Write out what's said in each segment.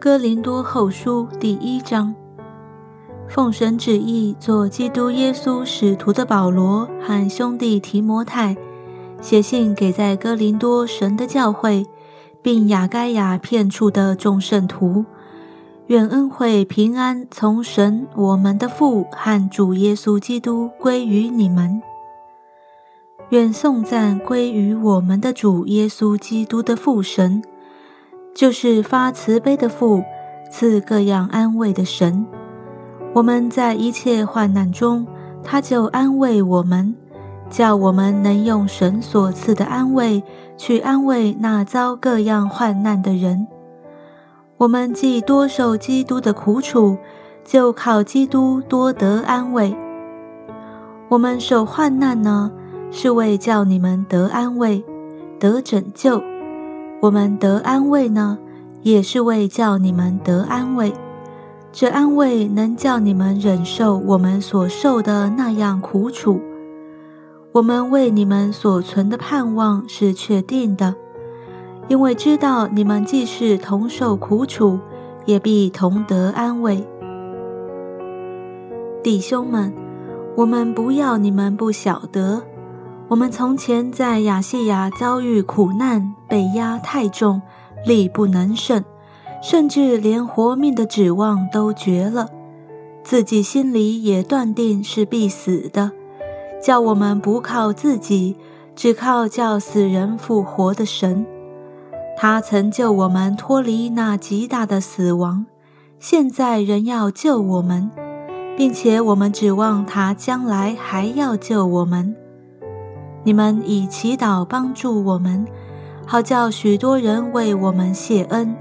哥林多后书第一章，奉神旨意做基督耶稣使徒的保罗和兄弟提摩太，写信给在哥林多神的教会，并雅该亚片处的众圣徒，愿恩惠平安从神我们的父和主耶稣基督归于你们。愿颂赞归于我们的主耶稣基督的父神。就是发慈悲的父，赐各样安慰的神。我们在一切患难中，他就安慰我们，叫我们能用神所赐的安慰去安慰那遭各样患难的人。我们既多受基督的苦楚，就靠基督多得安慰。我们受患难呢，是为叫你们得安慰，得拯救。我们得安慰呢，也是为叫你们得安慰。这安慰能叫你们忍受我们所受的那样苦楚。我们为你们所存的盼望是确定的，因为知道你们既是同受苦楚，也必同得安慰。弟兄们，我们不要你们不晓得。我们从前在亚细亚遭遇苦难，被压太重，力不能胜，甚至连活命的指望都绝了，自己心里也断定是必死的。叫我们不靠自己，只靠叫死人复活的神。他曾救我们脱离那极大的死亡，现在仍要救我们，并且我们指望他将来还要救我们。你们以祈祷帮助我们，好叫许多人为我们谢恩，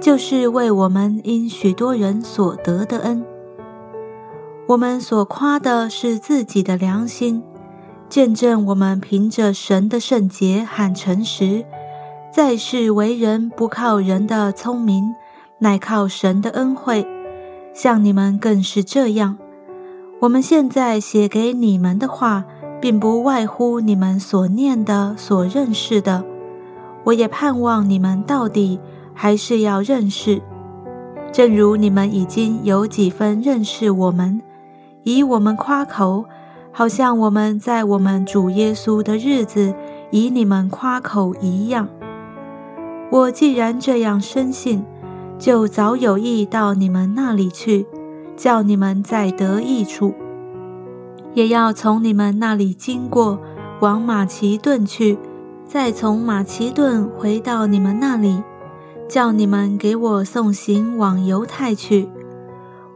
就是为我们因许多人所得的恩。我们所夸的是自己的良心，见证我们凭着神的圣洁和诚实，在世为人不靠人的聪明，乃靠神的恩惠。像你们更是这样。我们现在写给你们的话。并不外乎你们所念的、所认识的。我也盼望你们到底还是要认识，正如你们已经有几分认识我们，以我们夸口，好像我们在我们主耶稣的日子以你们夸口一样。我既然这样深信，就早有意到你们那里去，叫你们在得益处。也要从你们那里经过，往马其顿去，再从马其顿回到你们那里，叫你们给我送行往犹太去。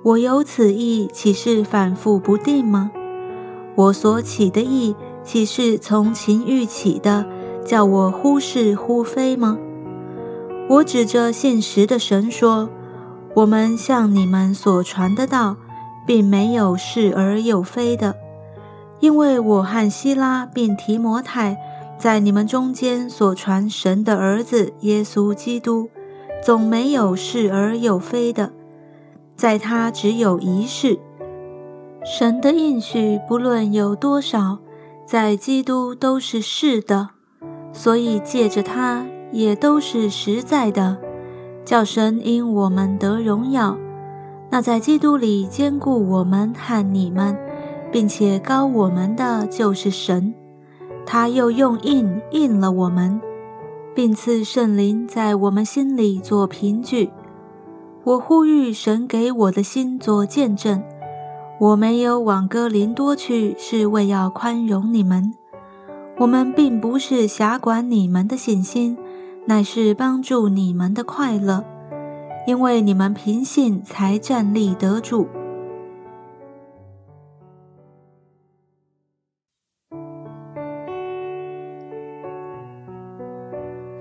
我有此意，岂是反复不定吗？我所起的意，岂是从情欲起的，叫我忽是忽非吗？我指着现实的神说：我们向你们所传的道，并没有是而又非的。因为我和希拉并提摩太在你们中间所传神的儿子耶稣基督，总没有是而又非的，在他只有一事。神的应许不论有多少，在基督都是是的，所以借着他也都是实在的，叫神因我们得荣耀。那在基督里兼顾我们和你们。并且高我们的就是神，他又用印印了我们，并赐圣灵在我们心里做凭据。我呼吁神给我的心做见证，我没有往哥林多去，是为要宽容你们。我们并不是辖管你们的信心，乃是帮助你们的快乐，因为你们凭信才站立得住。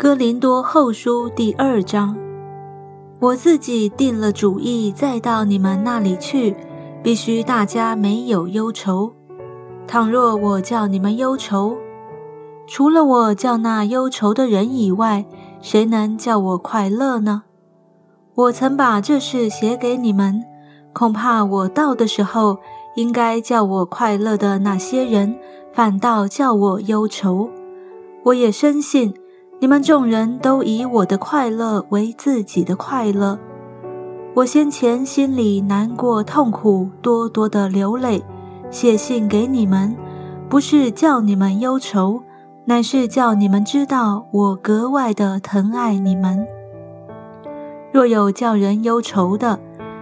哥林多后书第二章，我自己定了主意，再到你们那里去，必须大家没有忧愁。倘若我叫你们忧愁，除了我叫那忧愁的人以外，谁能叫我快乐呢？我曾把这事写给你们，恐怕我到的时候，应该叫我快乐的那些人，反倒叫我忧愁。我也深信。你们众人都以我的快乐为自己的快乐，我先前心里难过痛苦，多多的流泪，写信给你们，不是叫你们忧愁，乃是叫你们知道我格外的疼爱你们。若有叫人忧愁的，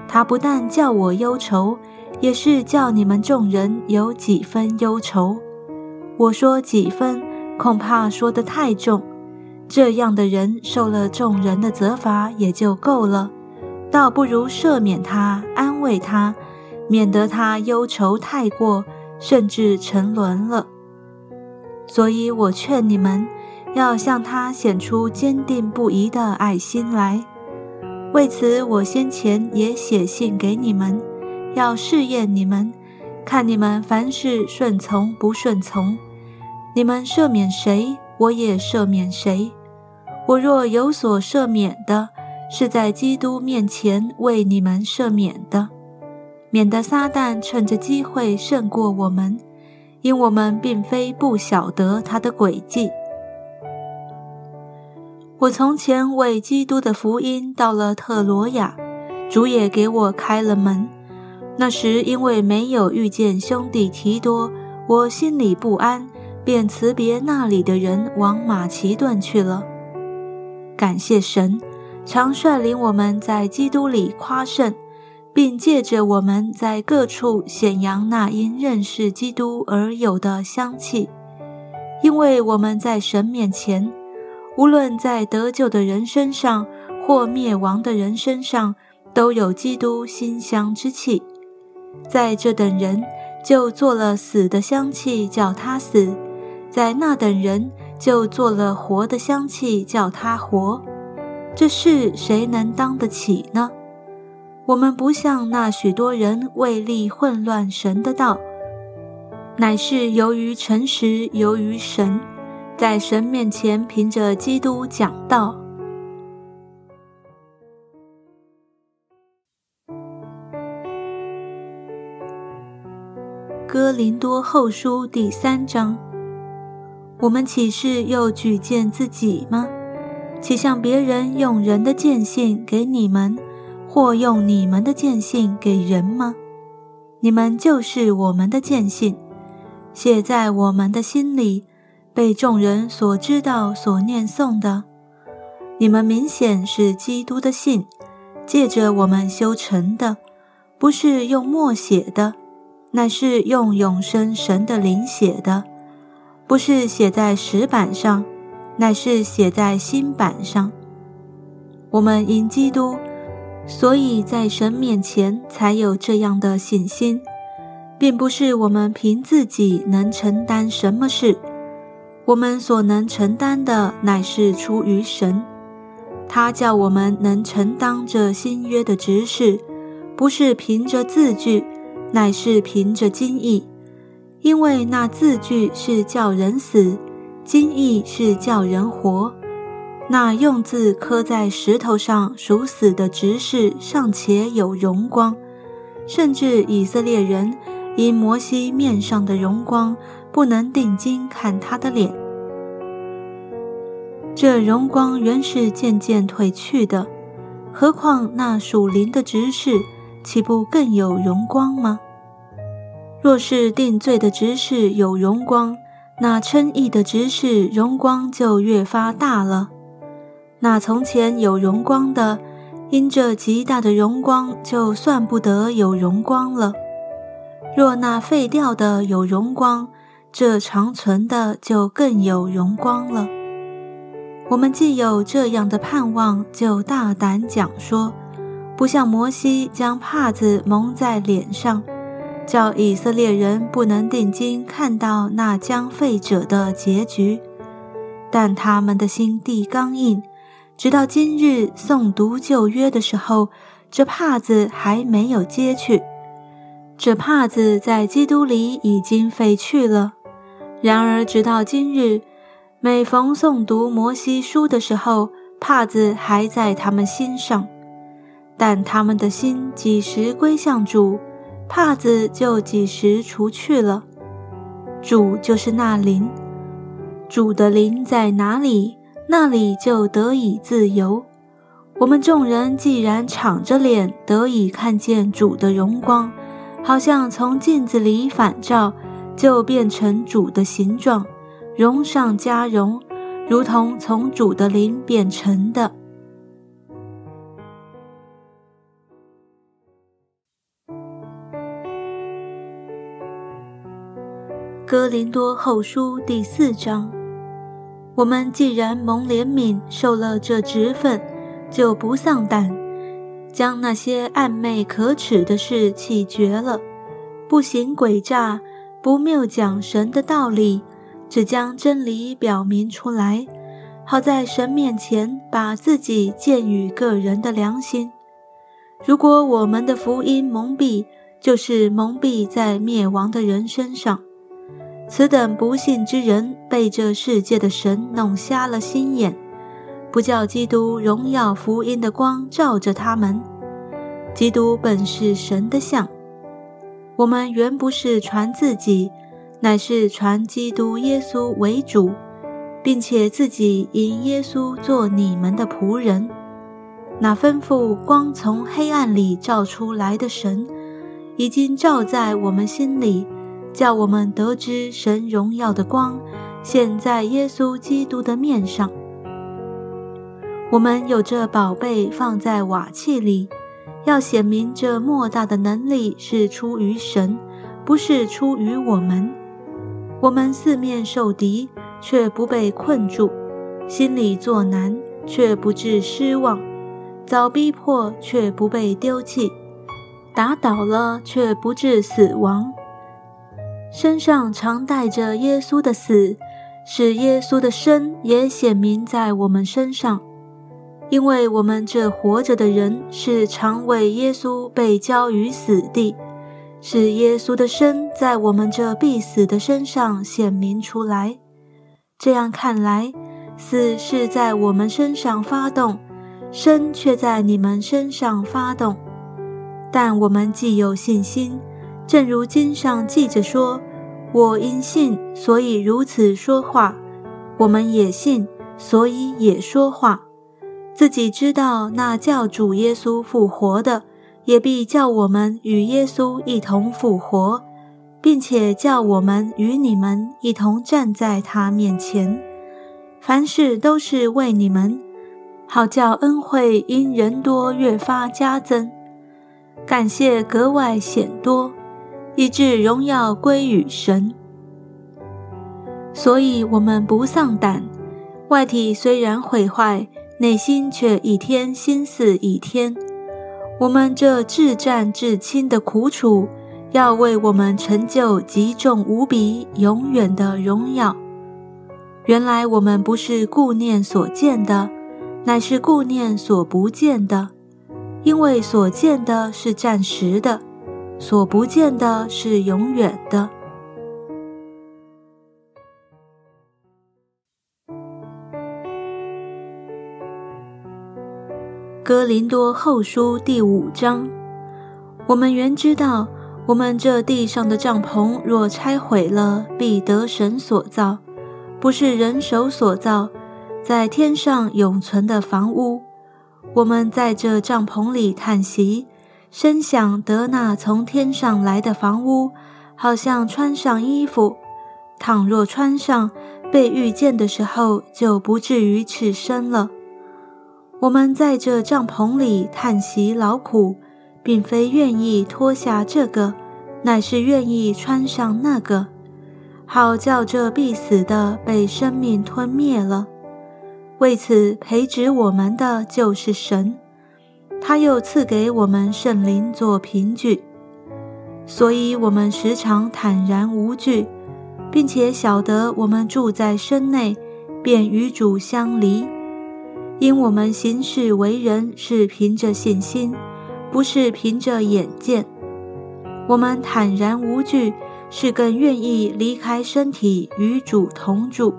他不但叫我忧愁，也是叫你们众人有几分忧愁。我说几分，恐怕说得太重。这样的人受了众人的责罚也就够了，倒不如赦免他，安慰他，免得他忧愁太过，甚至沉沦了。所以我劝你们，要向他显出坚定不移的爱心来。为此，我先前也写信给你们，要试验你们，看你们凡事顺从不顺从。你们赦免谁，我也赦免谁。我若有所赦免的，是在基督面前为你们赦免的，免得撒旦趁着机会胜过我们，因我们并非不晓得他的诡计。我从前为基督的福音到了特罗亚，主也给我开了门。那时因为没有遇见兄弟提多，我心里不安，便辞别那里的人，往马其顿去了。感谢神，常率领我们在基督里夸胜，并借着我们在各处显扬那因认识基督而有的香气，因为我们在神面前。无论在得救的人身上，或灭亡的人身上，都有基督馨香之气。在这等人就做了死的香气，叫他死；在那等人就做了活的香气，叫他活。这事谁能当得起呢？我们不像那许多人为利混乱神的道，乃是由于诚实，由于神。在神面前，凭着基督讲道。哥林多后书第三章，我们岂是又举荐自己吗？岂像别人用人的见信给你们，或用你们的见信给人吗？你们就是我们的见信，写在我们的心里。被众人所知道、所念诵的，你们明显是基督的信，借着我们修成的，不是用墨写的，乃是用永生神的灵写的；不是写在石板上，乃是写在心板上。我们因基督，所以在神面前才有这样的信心，并不是我们凭自己能承担什么事。我们所能承担的，乃是出于神。他叫我们能承担这新约的执事，不是凭着字句，乃是凭着经意。因为那字句是叫人死，经意是叫人活。那用字刻在石头上属死的执事，尚且有荣光，甚至以色列人因摩西面上的荣光。不能定睛看他的脸，这荣光原是渐渐褪去的。何况那属灵的执事，岂不更有荣光吗？若是定罪的执事有荣光，那称义的执事荣光就越发大了。那从前有荣光的，因这极大的荣光，就算不得有荣光了。若那废掉的有荣光，这长存的就更有荣光了。我们既有这样的盼望，就大胆讲说，不像摩西将帕子蒙在脸上，叫以色列人不能定睛看到那将废者的结局。但他们的心地刚硬，直到今日诵读旧约的时候，这帕子还没有揭去。这帕子在基督里已经废去了。然而，直到今日，每逢诵读摩西书的时候，帕子还在他们心上。但他们的心几时归向主，帕子就几时除去了。主就是那灵，主的灵在哪里，那里就得以自由。我们众人既然敞着脸得以看见主的荣光，好像从镜子里反照，就变成主的形状，荣上加荣，如同从主的灵变成的。哥林多后书第四章：我们既然蒙怜悯，受了这职分。就不丧胆，将那些暧昧可耻的事弃绝了，不行诡诈，不谬讲神的道理，只将真理表明出来，好在神面前把自己鉴于个人的良心。如果我们的福音蒙蔽，就是蒙蔽在灭亡的人身上。此等不信之人，被这世界的神弄瞎了心眼。不叫基督荣耀福音的光照着他们。基督本是神的像，我们原不是传自己，乃是传基督耶稣为主，并且自己因耶稣做你们的仆人。那吩咐光从黑暗里照出来的神，已经照在我们心里，叫我们得知神荣耀的光现，在耶稣基督的面上。我们有这宝贝放在瓦器里，要显明这莫大的能力是出于神，不是出于我们。我们四面受敌，却不被困住；心里作难，却不致失望；遭逼迫，却不被丢弃；打倒了，却不致死亡。身上常带着耶稣的死，使耶稣的生也显明在我们身上。因为我们这活着的人是常为耶稣被交于死地，使耶稣的生在我们这必死的身上显明出来。这样看来，死是在我们身上发动，生却在你们身上发动。但我们既有信心，正如经上记着说：“我因信，所以如此说话。”我们也信，所以也说话。自己知道那叫主耶稣复活的，也必叫我们与耶稣一同复活，并且叫我们与你们一同站在他面前。凡事都是为你们，好叫恩惠因人多越发加增，感谢格外显多，以致荣耀归于神。所以，我们不丧胆，外体虽然毁坏。内心却一天心思一天，我们这至战至亲的苦楚，要为我们成就极重无比、永远的荣耀。原来我们不是顾念所见的，乃是顾念所不见的，因为所见的是暂时的，所不见的是永远的。哥林多后书第五章，我们原知道，我们这地上的帐篷若拆毁了，必得神所造，不是人手所造，在天上永存的房屋。我们在这帐篷里叹息，深想得那从天上来的房屋，好像穿上衣服，倘若穿上，被遇见的时候，就不至于赤身了。我们在这帐篷里叹息劳苦，并非愿意脱下这个，乃是愿意穿上那个，好叫这必死的被生命吞灭了。为此培植我们的就是神，他又赐给我们圣灵做凭据，所以我们时常坦然无惧，并且晓得我们住在身内，便与主相离。因我们行事为人是凭着信心，不是凭着眼见。我们坦然无惧，是更愿意离开身体与主同住。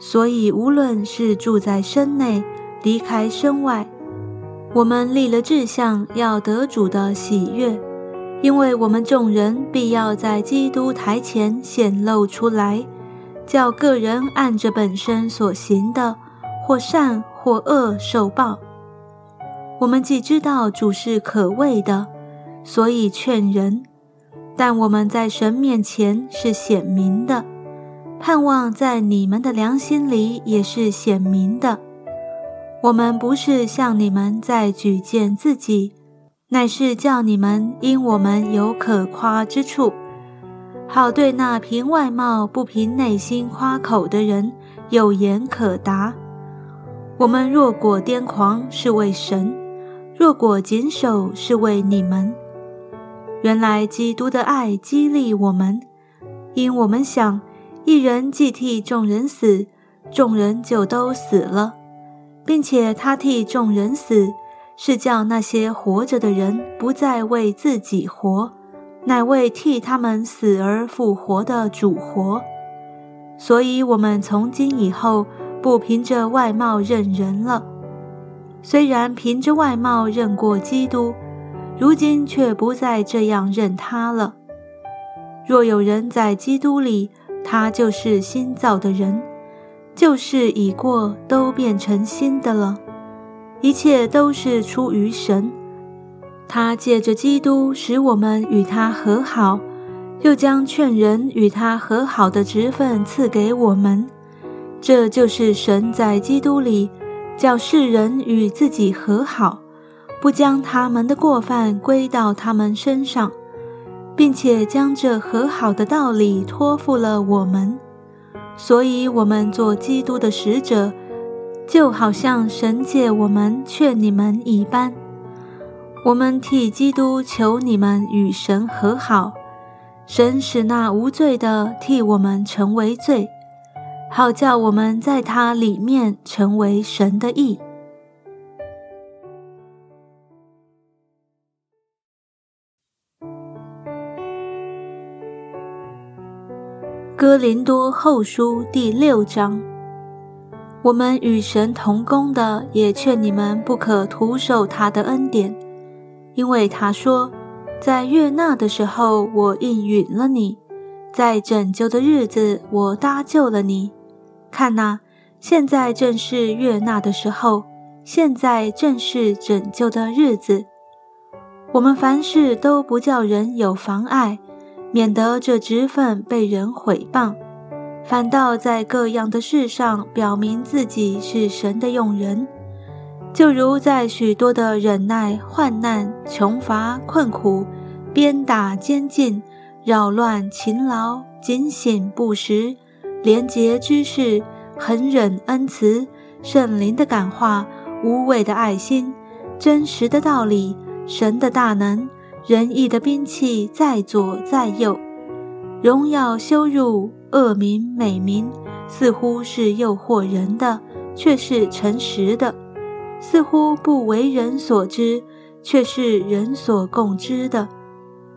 所以无论是住在身内，离开身外，我们立了志向，要得主的喜悦。因为我们众人必要在基督台前显露出来，叫个人按着本身所行的，或善。或恶受报，我们既知道主是可畏的，所以劝人；但我们在神面前是显明的，盼望在你们的良心里也是显明的。我们不是向你们在举荐自己，乃是叫你们因我们有可夸之处，好对那凭外貌不凭内心夸口的人有言可答。我们若果癫狂，是为神。若果谨守是为你们，原来基督的爱激励我们，因我们想，一人既替众人死，众人就都死了，并且他替众人死，是叫那些活着的人不再为自己活，乃为替他们死而复活的主活。所以，我们从今以后不凭着外貌认人了。虽然凭着外貌认过基督，如今却不再这样认他了。若有人在基督里，他就是新造的人，旧事已过，都变成新的了。一切都是出于神，他借着基督使我们与他和好，又将劝人与他和好的职分赐给我们。这就是神在基督里。叫世人与自己和好，不将他们的过犯归到他们身上，并且将这和好的道理托付了我们。所以，我们做基督的使者，就好像神借我们劝你们一般。我们替基督求你们与神和好，神使那无罪的替我们成为罪。好叫我们在他里面成为神的义。哥林多后书第六章，我们与神同工的，也劝你们不可徒受他的恩典，因为他说，在悦纳的时候，我应允了你；在拯救的日子，我搭救了你。看呐，现在正是悦纳的时候，现在正是拯救的日子。我们凡事都不叫人有妨碍，免得这职分被人毁谤，反倒在各样的事上表明自己是神的用人。就如在许多的忍耐、患难、穷乏、困苦、鞭打、监禁、扰乱、勤劳、警醒、不时。廉洁之事，恒忍恩慈，圣灵的感化，无畏的爱心，真实的道理，神的大能，仁义的兵器在左在右，荣耀羞辱，恶名美名，似乎是诱惑人的，却是诚实的；似乎不为人所知，却是人所共知的；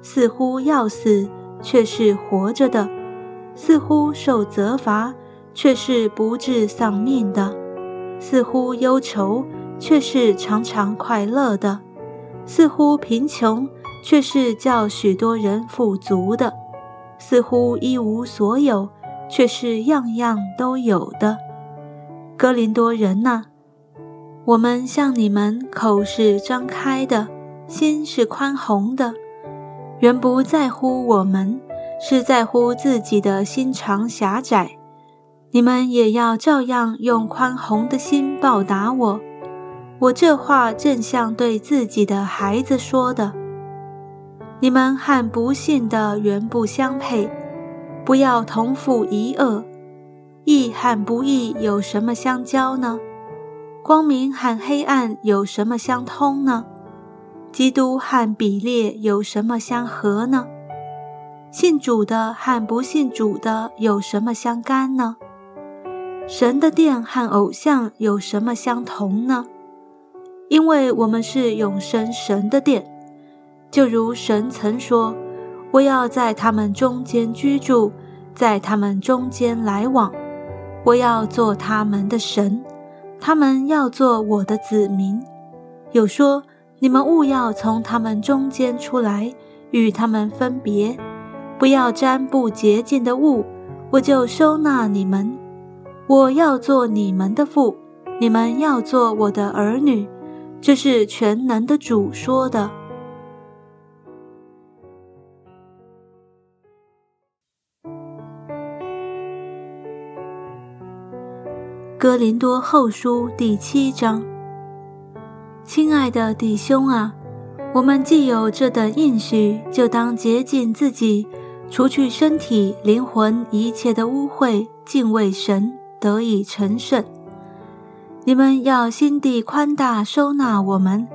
似乎要死，却是活着的。似乎受责罚，却是不至丧命的；似乎忧愁，却是常常快乐的；似乎贫穷，却是叫许多人富足的；似乎一无所有，却是样样都有的。哥林多人呐，我们向你们口是张开的，心是宽宏的，原不在乎我们。是在乎自己的心肠狭窄，你们也要照样用宽宏的心报答我。我这话正像对自己的孩子说的。你们和不幸的原不相配，不要同负一恶。义和不义有什么相交呢？光明和黑暗有什么相通呢？基督和比列有什么相合呢？信主的和不信主的有什么相干呢？神的殿和偶像有什么相同呢？因为我们是永生神的殿，就如神曾说：“我要在他们中间居住，在他们中间来往，我要做他们的神，他们要做我的子民。”有说：“你们勿要从他们中间出来，与他们分别。”不要沾不洁净的物，我就收纳你们。我要做你们的父，你们要做我的儿女。这是全能的主说的。哥林多后书第七章，亲爱的弟兄啊，我们既有这等应许，就当竭尽自己，除去身体、灵魂一切的污秽，敬畏神，得以成圣。你们要心地宽大，收纳我们。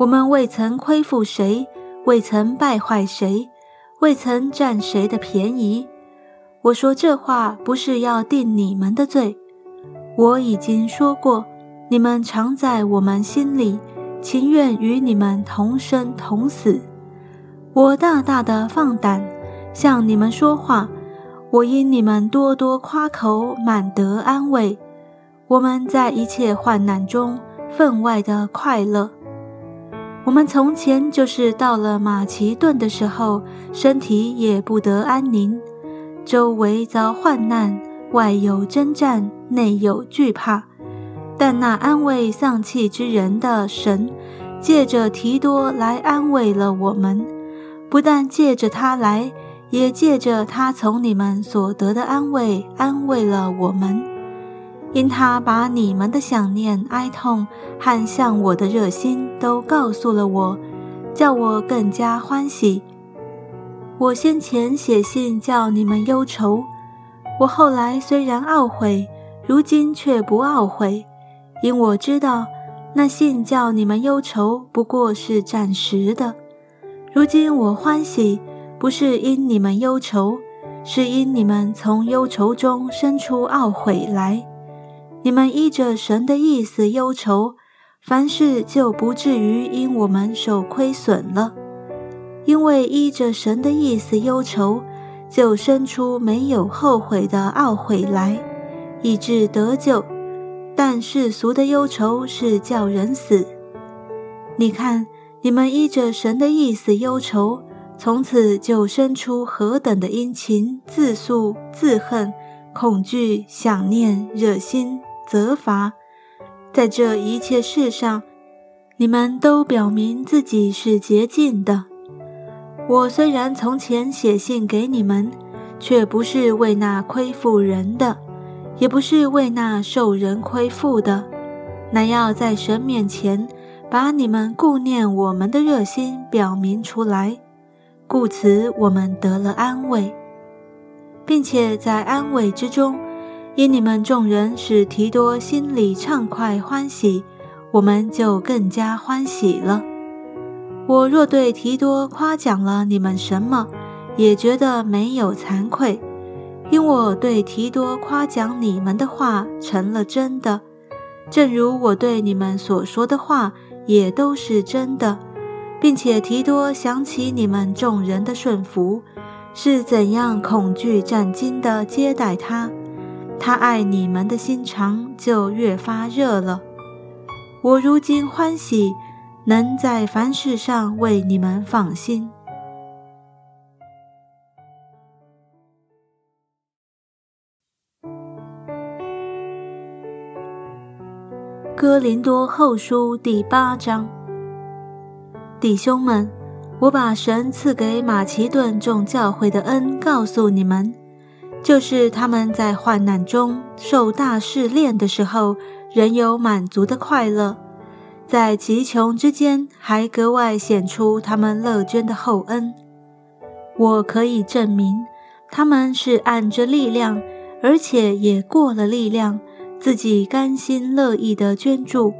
我们未曾亏负谁，未曾败坏谁，未曾占谁的便宜。我说这话，不是要定你们的罪。我已经说过，你们常在我们心里，情愿与你们同生同死。我大大的放胆向你们说话，我因你们多多夸口，满得安慰。我们在一切患难中分外的快乐。我们从前就是到了马其顿的时候，身体也不得安宁，周围遭患难。外有征战，内有惧怕，但那安慰丧气之人的神，借着提多来安慰了我们。不但借着他来，也借着他从你们所得的安慰，安慰了我们。因他把你们的想念、哀痛和向我的热心都告诉了我，叫我更加欢喜。我先前写信叫你们忧愁。我后来虽然懊悔，如今却不懊悔，因我知道那信叫你们忧愁不过是暂时的。如今我欢喜，不是因你们忧愁，是因你们从忧愁中生出懊悔来。你们依着神的意思忧愁，凡事就不至于因我们受亏损了。因为依着神的意思忧愁。就生出没有后悔的懊悔来，以致得救。但世俗的忧愁是叫人死。你看，你们依着神的意思忧愁，从此就生出何等的殷勤、自诉、自恨、恐惧、想念、热心、责罚。在这一切事上，你们都表明自己是洁净的。我虽然从前写信给你们，却不是为那亏负人的，也不是为那受人亏负的，乃要在神面前把你们顾念我们的热心表明出来。故此，我们得了安慰，并且在安慰之中，因你们众人使提多心里畅快欢喜，我们就更加欢喜了。我若对提多夸奖了你们什么，也觉得没有惭愧，因我对提多夸奖你们的话成了真的，正如我对你们所说的话也都是真的，并且提多想起你们众人的顺服，是怎样恐惧战惊的接待他，他爱你们的心肠就越发热了。我如今欢喜。能在凡事上为你们放心。哥林多后书第八章，弟兄们，我把神赐给马其顿众教会的恩告诉你们，就是他们在患难中受大试炼的时候，仍有满足的快乐。在极穷之间，还格外显出他们乐捐的厚恩。我可以证明，他们是按着力量，而且也过了力量，自己甘心乐意的捐助，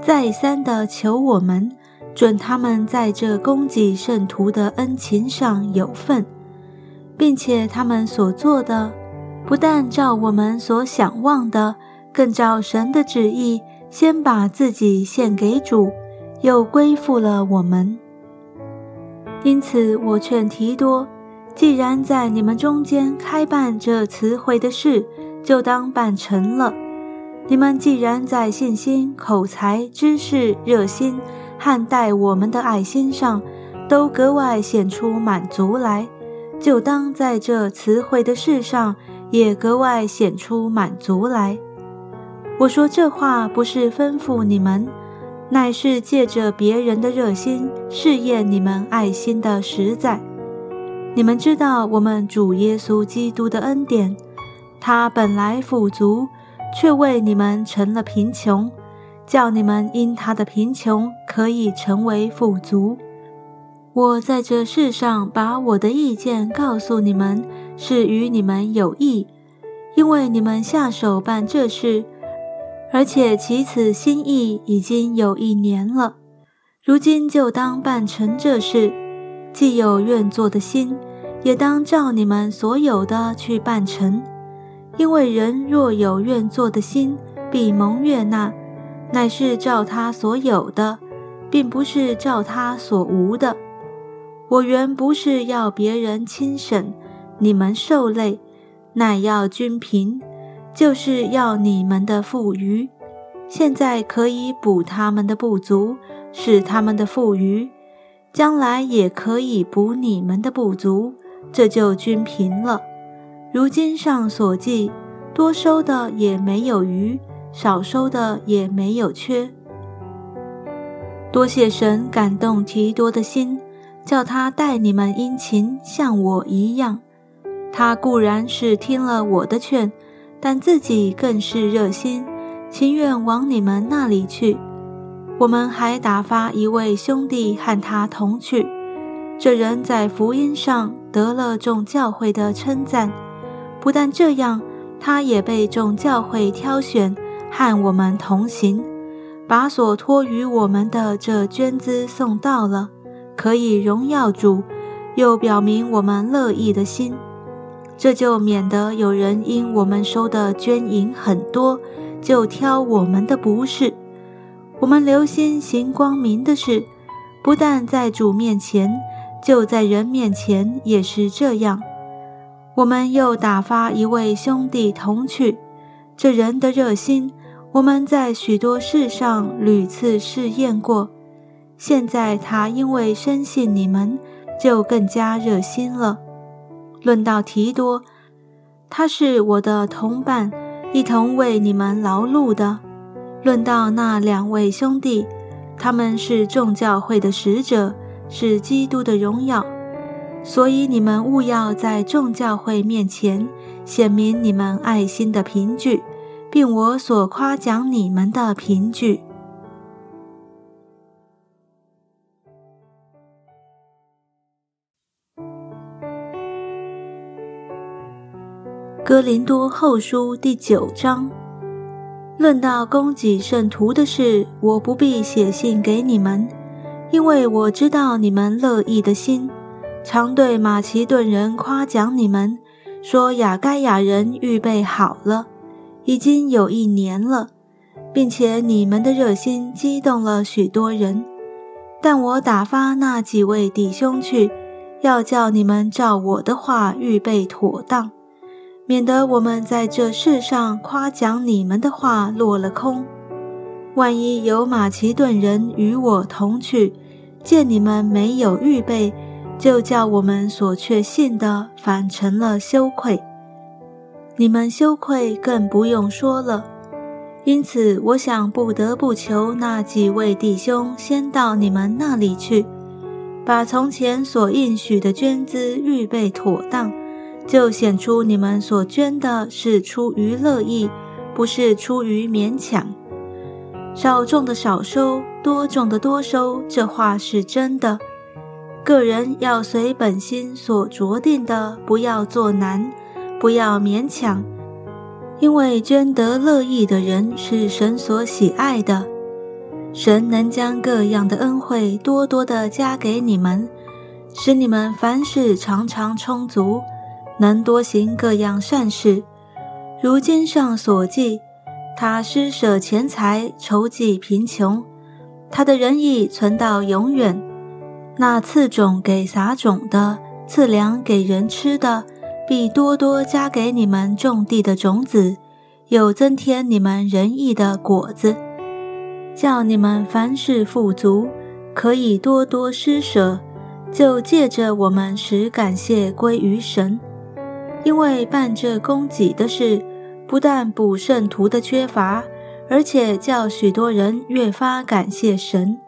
再三的求我们准他们在这供给圣徒的恩情上有份，并且他们所做的，不但照我们所想望的，更照神的旨意。先把自己献给主，又归附了我们。因此，我劝提多，既然在你们中间开办这词汇的事，就当办成了。你们既然在信心、口才、知识、热心和待我们的爱心上，都格外显出满足来，就当在这词汇的事上也格外显出满足来。我说这话不是吩咐你们，乃是借着别人的热心试验你们爱心的实在。你们知道我们主耶稣基督的恩典，他本来富足，却为你们成了贫穷，叫你们因他的贫穷可以成为富足。我在这世上把我的意见告诉你们，是与你们有益，因为你们下手办这事，而且其此心意已经有一年了。如今就当办成这事，既有愿做的心，也当照你们所有的去办成。因为人若有愿做的心，必蒙悦纳，乃是照他所有的，并不是照他所无的。我原不是要别人轻省，你们受累，乃要均平，就是要你们的富余。现在可以补他们的不足，是他们的富余，将来也可以补你们的不足，这就均平了。如今上所记，多收的也没有余，少收的也没有缺。多谢神感动提多的心。叫他待你们殷勤，像我一样。他固然是听了我的劝，但自己更是热心，情愿往你们那里去。我们还打发一位兄弟和他同去。这人在福音上得了众教会的称赞。不但这样，他也被众教会挑选，和我们同行，把所托于我们的这捐资送到了。可以荣耀主，又表明我们乐意的心，这就免得有人因我们收的捐银很多，就挑我们的不是。我们留心行光明的事，不但在主面前，就在人面前也是这样。我们又打发一位兄弟同去，这人的热心，我们在许多事上屡次试验过。现在他因为深信你们，就更加热心了。论到提多，他是我的同伴，一同为你们劳碌的。论到那两位兄弟，他们是众教会的使者，是基督的荣耀。所以你们务要在众教会面前显明你们爱心的凭据，并我所夸奖你们的凭据。哥林多后书第九章，论到供给圣徒的事，我不必写信给你们，因为我知道你们乐意的心，常对马其顿人夸奖你们，说雅该亚人预备好了，已经有一年了，并且你们的热心激动了许多人。但我打发那几位弟兄去，要叫你们照我的话预备妥当。免得我们在这世上夸奖你们的话落了空。万一有马其顿人与我同去，见你们没有预备，就叫我们所确信的反成了羞愧。你们羞愧更不用说了。因此，我想不得不求那几位弟兄先到你们那里去，把从前所应许的捐资预备妥当。就显出你们所捐的是出于乐意，不是出于勉强。少种的少收，多种的多收，这话是真的。个人要随本心所着定的，不要做难，不要勉强，因为捐得乐意的人是神所喜爱的。神能将各样的恩惠多多的加给你们，使你们凡事常常充足。能多行各样善事，如经上所记，他施舍钱财筹济贫穷，他的仁义存到永远。那赐种给撒种的，赐粮给人吃的，必多多加给你们种地的种子，又增添你们仁义的果子，叫你们凡事富足，可以多多施舍，就借着我们使感谢归于神。因为办这供给的事，不但补圣徒的缺乏，而且叫许多人越发感谢神。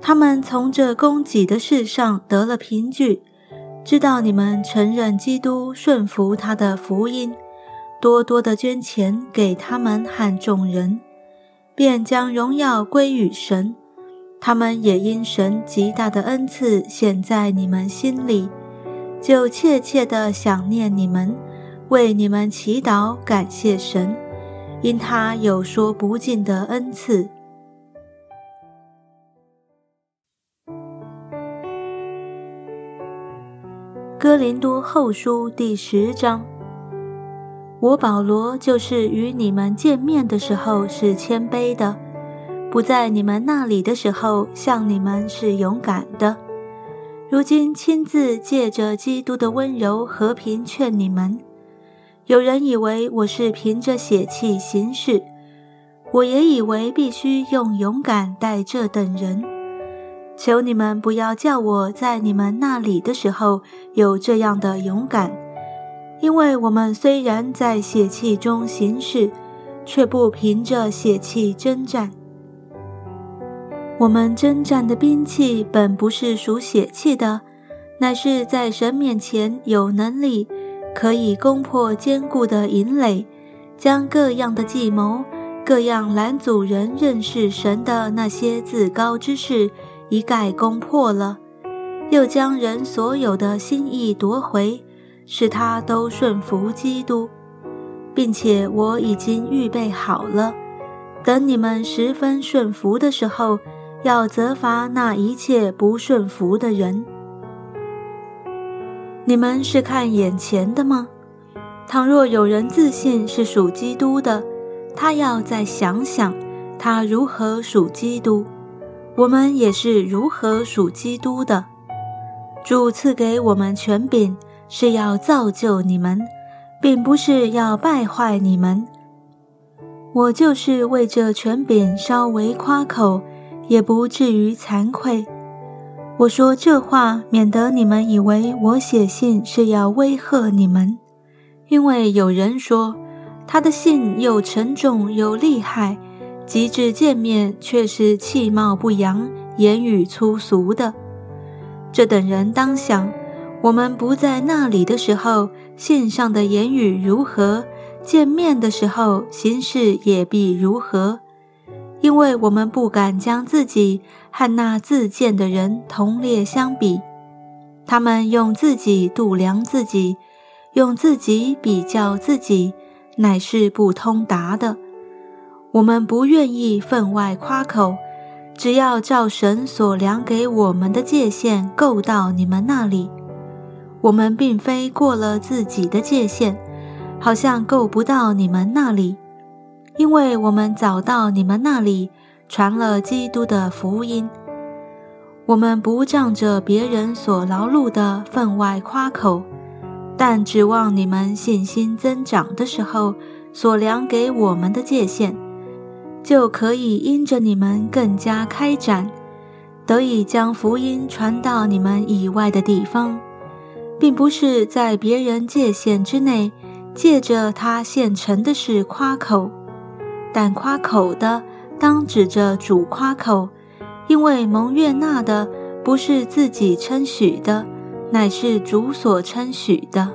他们从这供给的事上得了凭据，知道你们承认基督，顺服他的福音，多多的捐钱给他们和众人，便将荣耀归于神。他们也因神极大的恩赐显在你们心里，就切切的想念你们，为你们祈祷，感谢神，因他有说不尽的恩赐。哥林多后书第十章，我保罗就是与你们见面的时候是谦卑的。不在你们那里的时候，向你们是勇敢的。如今亲自借着基督的温柔和平劝你们。有人以为我是凭着血气行事，我也以为必须用勇敢待这等人。求你们不要叫我在你们那里的时候有这样的勇敢，因为我们虽然在血气中行事，却不凭着血气征战。我们征战的兵器本不是属血气的，乃是在神面前有能力，可以攻破坚固的营垒，将各样的计谋、各样拦阻人认识神的那些自高之事一概攻破了，又将人所有的心意夺回，使他都顺服基督，并且我已经预备好了，等你们十分顺服的时候。要责罚那一切不顺服的人。你们是看眼前的吗？倘若有人自信是属基督的，他要再想想，他如何属基督。我们也是如何属基督的。主赐给我们权柄，是要造就你们，并不是要败坏你们。我就是为这权柄稍微夸口。也不至于惭愧。我说这话，免得你们以为我写信是要威吓你们。因为有人说他的信又沉重又厉害，及至见面却是气貌不扬、言语粗俗的。这等人当想：我们不在那里的时候，信上的言语如何；见面的时候，行事也必如何。因为我们不敢将自己和那自荐的人同列相比，他们用自己度量自己，用自己比较自己，乃是不通达的。我们不愿意分外夸口，只要照神所量给我们的界限够到你们那里。我们并非过了自己的界限，好像够不到你们那里。因为我们早到你们那里传了基督的福音，我们不仗着别人所劳碌的分外夸口，但指望你们信心增长的时候所量给我们的界限，就可以因着你们更加开展，得以将福音传到你们以外的地方，并不是在别人界限之内，借着他现成的事夸口。但夸口的，当指着主夸口，因为蒙悦纳的不是自己称许的，乃是主所称许的。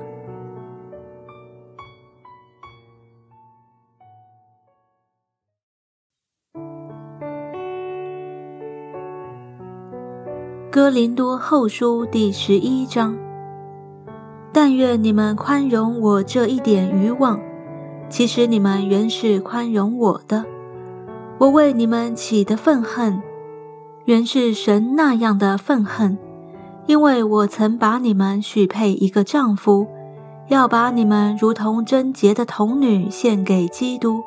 哥林多后书第十一章，但愿你们宽容我这一点欲望。其实你们原是宽容我的，我为你们起的愤恨，原是神那样的愤恨，因为我曾把你们许配一个丈夫，要把你们如同贞洁的童女献给基督。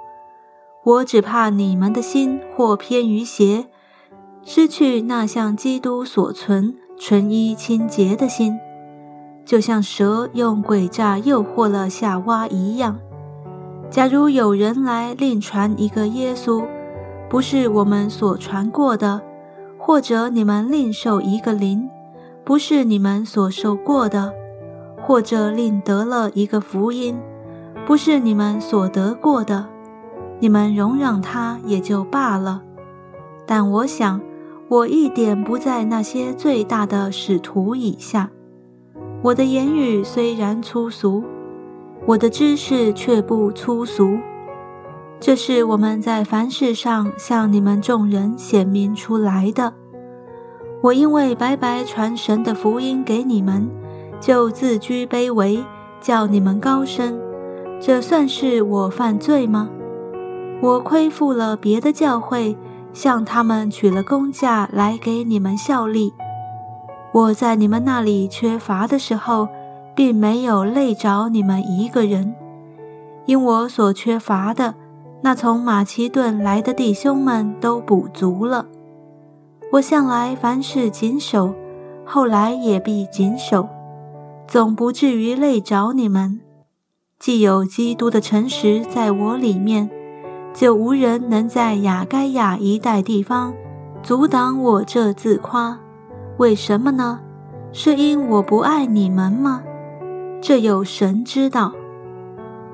我只怕你们的心或偏于邪，失去那向基督所存纯一清洁的心，就像蛇用诡诈诱惑了夏娃一样。假如有人来另传一个耶稣，不是我们所传过的；或者你们另受一个灵，不是你们所受过的；或者另得了一个福音，不是你们所得过的；你们容让他也就罢了。但我想，我一点不在那些最大的使徒以下。我的言语虽然粗俗，我的知识却不粗俗。这是我们在凡事上向你们众人显明出来的。我因为白白传神的福音给你们，就自居卑微，叫你们高升。这算是我犯罪吗？我亏负了别的教会，向他们取了工价来给你们效力。我在你们那里缺乏的时候，并没有累着你们一个人，因我所缺乏的。那从马其顿来的弟兄们都补足了。我向来凡事谨守，后来也必谨守，总不至于累着你们。既有基督的诚实在我里面，就无人能在雅该亚一带地方阻挡我这自夸。为什么呢？是因我不爱你们吗？这有神知道。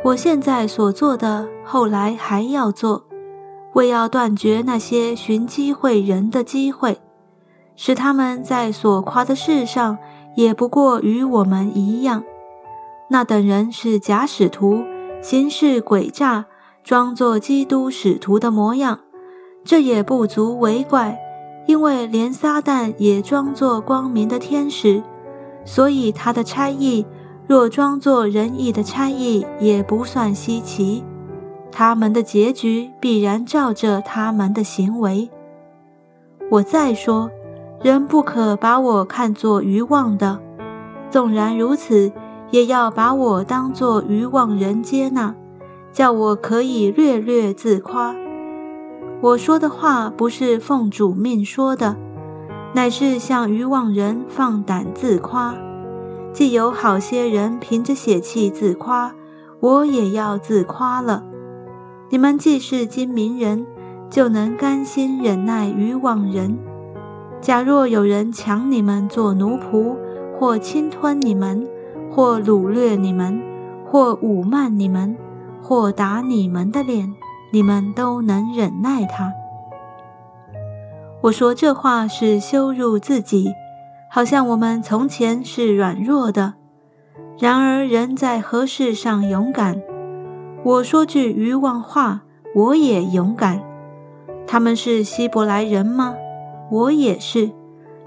我现在所做的，后来还要做，为要断绝那些寻机会人的机会，使他们在所夸的事上也不过与我们一样。那等人是假使徒，行事诡诈，装作基督使徒的模样，这也不足为怪，因为连撒旦也装作光明的天使，所以他的差役。若装作仁义的差役，也不算稀奇。他们的结局必然照着他们的行为。我再说，人不可把我看作愚妄的，纵然如此，也要把我当作愚妄人接纳，叫我可以略略自夸。我说的话不是奉主命说的，乃是向愚妄人放胆自夸。既有好些人凭着血气自夸，我也要自夸了。你们既是精明人，就能甘心忍耐愚妄人。假若有人抢你们做奴仆，或侵吞你们，或掳掠你们，或侮慢你们，或打你们的脸，你们都能忍耐他。我说这话是羞辱自己。好像我们从前是软弱的，然而人在何事上勇敢？我说句愚妄话，我也勇敢。他们是希伯来人吗？我也是。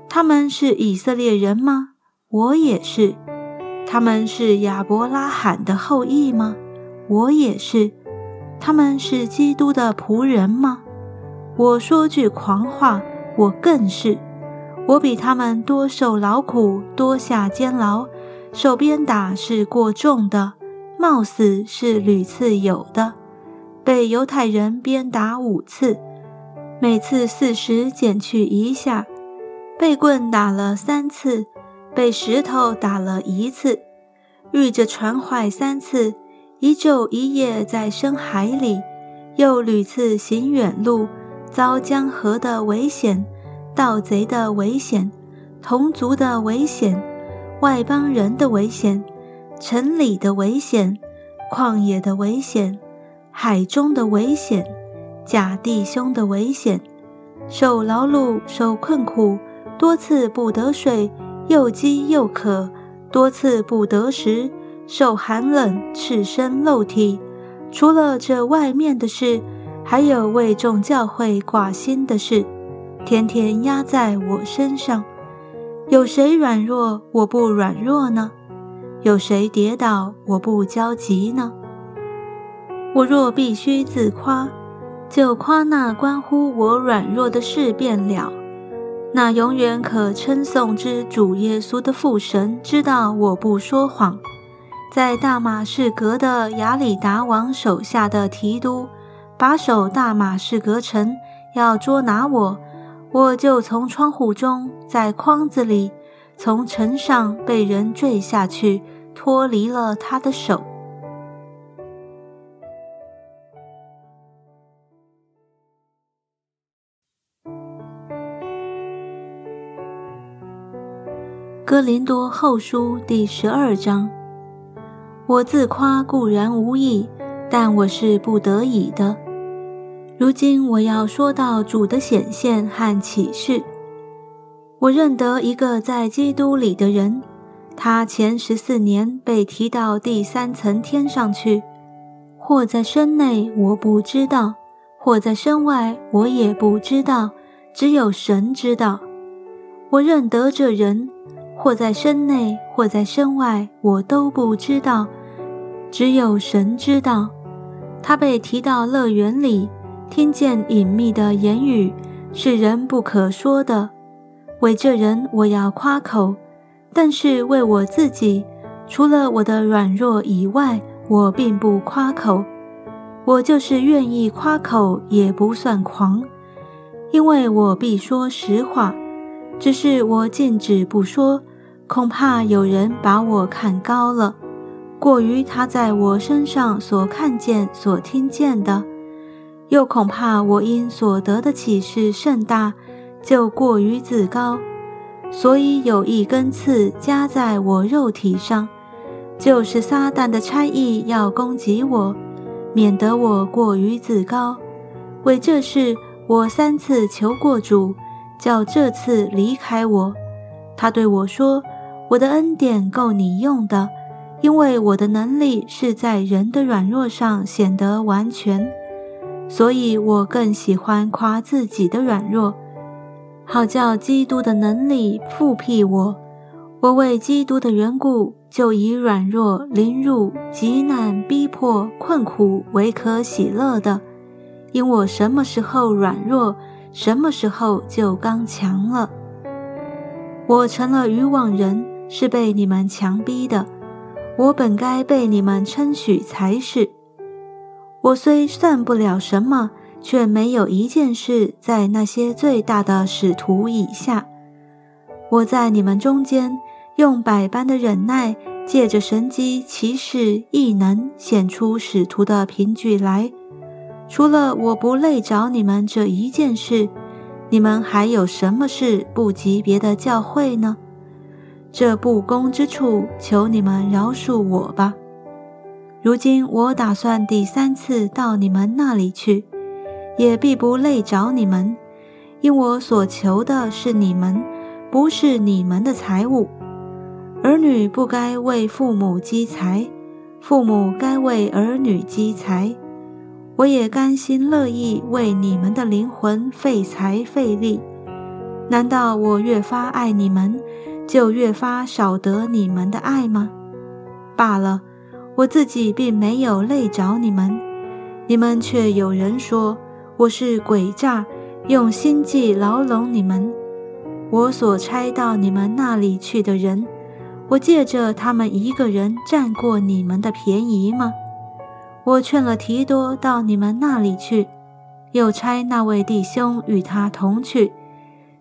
他们是以色列人吗？我也是。他们是亚伯拉罕的后裔吗？我也是。他们是基督的仆人吗？我说句狂话，我更是。我比他们多受劳苦，多下监牢，受鞭打是过重的，冒死是屡次有的。被犹太人鞭打五次，每次四十减去一下；被棍打了三次，被石头打了一次；遇着船坏三次，一昼一夜在深海里，又屡次行远路，遭江河的危险。盗贼的危险，同族的危险，外邦人的危险，城里的危险，旷野的危险，海中的危险，假弟兄的危险，受劳碌，受困苦，多次不得睡，又饥又渴，多次不得食，受寒冷，赤身露体。除了这外面的事，还有为众教会挂心的事。天天压在我身上，有谁软弱我不软弱呢？有谁跌倒我不焦急呢？我若必须自夸，就夸那关乎我软弱的事便了。那永远可称颂之主耶稣的父神知道我不说谎。在大马士革的亚里达王手下的提督，把守大马士革城，要捉拿我。我就从窗户中，在筐子里，从城上被人坠下去，脱离了他的手。哥林多后书第十二章：我自夸固然无益，但我是不得已的。如今我要说到主的显现和启示。我认得一个在基督里的人，他前十四年被提到第三层天上去，或在身内我不知道，或在身外我也不知道，只有神知道。我认得这人，或在身内，或在身外，我都不知道，只有神知道。他被提到乐园里，听见隐秘的言语，是人不可说的。为这人，我要夸口；但是为我自己，除了我的软弱以外，我并不夸口。我就是愿意夸口，也不算狂，因为我必说实话。只是我禁止不说，恐怕有人把我看高了，过于他在我身上所看见、所听见的；又恐怕我因所得的启示甚大。就过于自高，所以有一根刺加在我肉体上，就是撒旦的差役要攻击我，免得我过于自高。为这事，我三次求过主，叫这次离开我。他对我说：“我的恩典够你用的，因为我的能力是在人的软弱上显得完全。所以我更喜欢夸自己的软弱。”好叫基督的能力复辟我，我为基督的缘故，就以软弱、凌辱、极难、逼迫、困苦为可喜乐的，因我什么时候软弱，什么时候就刚强了。我成了渔网人，是被你们强逼的，我本该被你们称许才是。我虽算不了什么。却没有一件事在那些最大的使徒以下。我在你们中间用百般的忍耐，借着神机奇事异能显出使徒的凭据来。除了我不累着你们这一件事，你们还有什么事不及别的教会呢？这不公之处，求你们饶恕我吧。如今我打算第三次到你们那里去。也必不累着你们，因我所求的是你们，不是你们的财物。儿女不该为父母积财，父母该为儿女积财。我也甘心乐意为你们的灵魂费财费力。难道我越发爱你们，就越发少得你们的爱吗？罢了，我自己并没有累着你们，你们却有人说。我是诡诈，用心计牢笼你们。我所差到你们那里去的人，我借着他们一个人占过你们的便宜吗？我劝了提多到你们那里去，又差那位弟兄与他同去。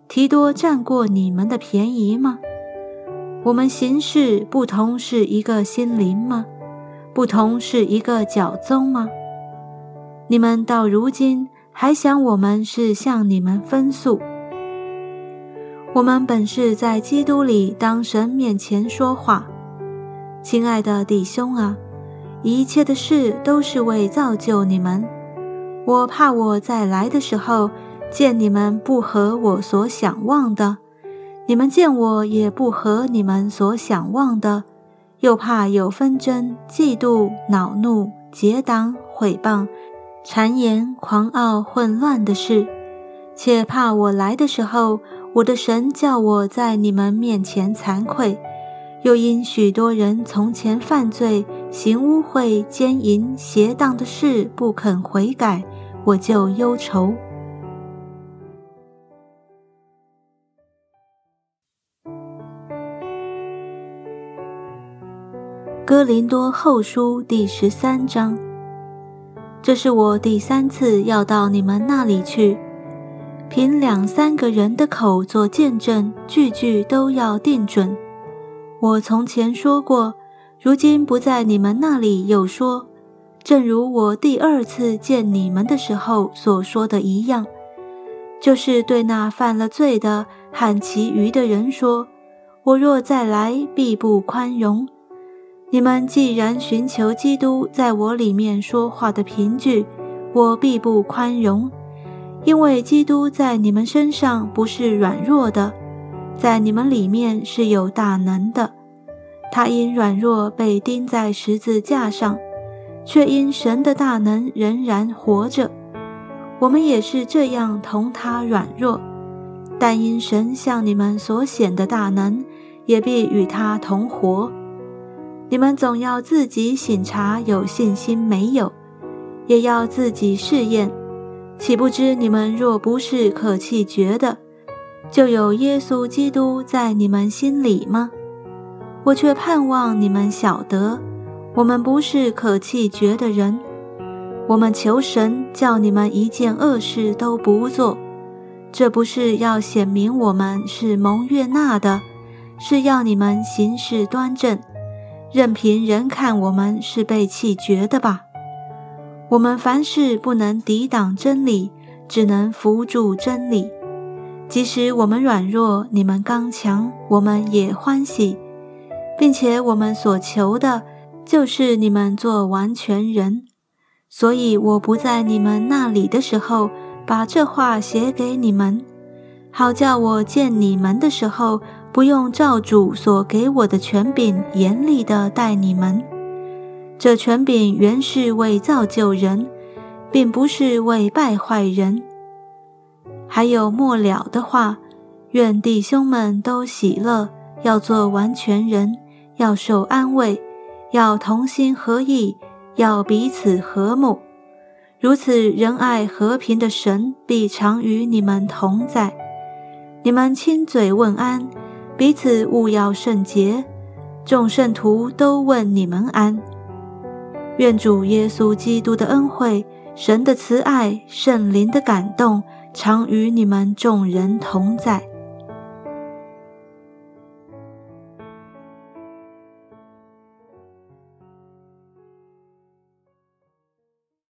提多占过你们的便宜吗？我们行事不同是一个心灵吗？不同是一个教宗吗？你们到如今。还想我们是向你们分诉？我们本是在基督里当神面前说话，亲爱的弟兄啊，一切的事都是为造就你们。我怕我在来的时候见你们不合我所想望的，你们见我也不合你们所想望的，又怕有纷争、嫉妒、恼怒、结党、毁谤。谗言、狂傲、混乱的事，且怕我来的时候，我的神叫我在你们面前惭愧，又因许多人从前犯罪、行污秽、奸淫、邪荡的事不肯悔改，我就忧愁。哥林多后书第十三章。这是我第三次要到你们那里去，凭两三个人的口做见证，句句都要定准。我从前说过，如今不在你们那里又说，正如我第二次见你们的时候所说的一样，就是对那犯了罪的和其余的人说：我若再来，必不宽容。你们既然寻求基督在我里面说话的凭据，我必不宽容，因为基督在你们身上不是软弱的，在你们里面是有大能的。他因软弱被钉在十字架上，却因神的大能仍然活着。我们也是这样同他软弱，但因神向你们所显的大能，也必与他同活。你们总要自己醒察有信心没有，也要自己试验。岂不知你们若不是可弃绝的，就有耶稣基督在你们心里吗？我却盼望你们晓得，我们不是可弃绝的人。我们求神叫你们一件恶事都不做，这不是要显明我们是蒙悦纳的，是要你们行事端正，任凭人看我们是被弃绝的吧。我们凡事不能抵挡真理，只能扶助真理。即使我们软弱，你们刚强，我们也欢喜。并且我们所求的，就是你们做完全人。所以我不在你们那里的时候，把这话写给你们，好叫我见你们的时候，不用照主所给我的权柄严厉的待你们。这权柄原是为造就人，并不是为败坏人。还有末了的话，愿弟兄们都喜乐，要做完全人。要受安慰，要同心合意，要彼此和睦。如此仁爱和平的神必常与你们同在。你们亲嘴问安，彼此勿要圣洁。众圣徒都问你们安。愿主耶稣基督的恩惠、神的慈爱、圣灵的感动，常与你们众人同在。